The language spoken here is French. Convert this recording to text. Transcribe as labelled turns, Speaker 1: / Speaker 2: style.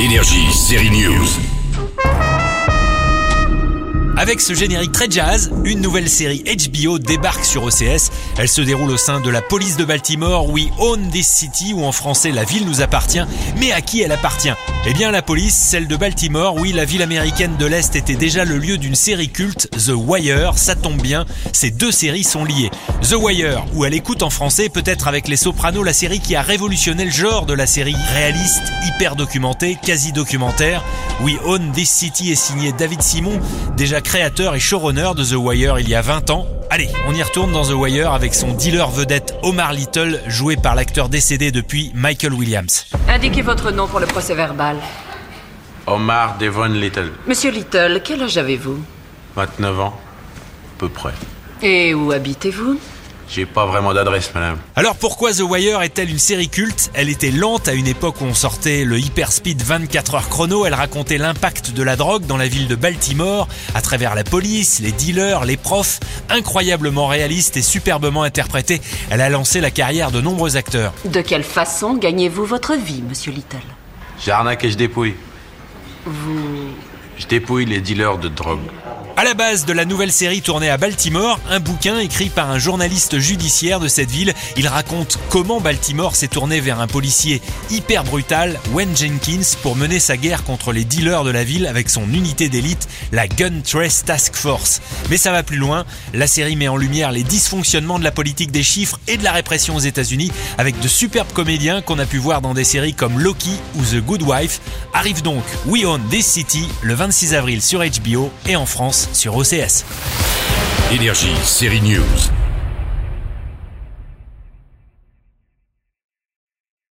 Speaker 1: Énergie, série News.
Speaker 2: Avec ce générique très jazz, une nouvelle série HBO débarque sur OCS. Elle se déroule au sein de la police de Baltimore, We Own This City, ou en français La ville nous appartient. Mais à qui elle appartient? Eh bien la police, celle de Baltimore, oui, la ville américaine de l'Est était déjà le lieu d'une série culte, The Wire, ça tombe bien, ces deux séries sont liées. The Wire, où elle écoute en français, peut-être avec Les Sopranos, la série qui a révolutionné le genre de la série réaliste, hyper documentée, quasi documentaire. We Own This City est signé David Simon, déjà créateur et showrunner de The Wire il y a 20 ans. Allez, on y retourne dans The Wire avec son dealer vedette Omar Little, joué par l'acteur décédé depuis Michael Williams.
Speaker 3: Indiquez votre nom pour le procès verbal.
Speaker 4: Omar Devon Little,
Speaker 3: Monsieur Little, quel âge avez-vous?
Speaker 4: 29 ans, à peu près.
Speaker 3: Et où habitez-vous?
Speaker 4: J'ai pas vraiment d'adresse, madame.
Speaker 2: Alors pourquoi The Wire est-elle une série culte? Elle était lente à une époque où on sortait le Hyperspeed 24 heures chrono, elle racontait l'impact de la drogue dans la ville de Baltimore, à travers la police, les dealers, les profs, incroyablement réaliste et superbement interprétée, elle a lancé la carrière de nombreux acteurs.
Speaker 3: De quelle façon gagnez-vous votre vie, Monsieur Little?
Speaker 4: J'arnaque et je dépouille.
Speaker 3: Vous...
Speaker 4: Je dépouille les dealers de drogue.
Speaker 2: À la base de la nouvelle série tournée à Baltimore, un bouquin écrit par un journaliste judiciaire de cette ville. Il raconte comment Baltimore s'est tourné vers un policier hyper brutal, Wayne Jenkins, pour mener sa guerre contre les dealers de la ville avec son unité d'élite, la Gun Trace Task Force. Mais ça va plus loin. La série met en lumière les dysfonctionnements de la politique des chiffres et de la répression aux États-Unis avec de superbes comédiens qu'on a pu voir dans des séries comme Loki ou The Good Wife. Arrive donc We Own This City le 26 avril sur HBO et en France sur OCS.
Speaker 1: Énergie, série News.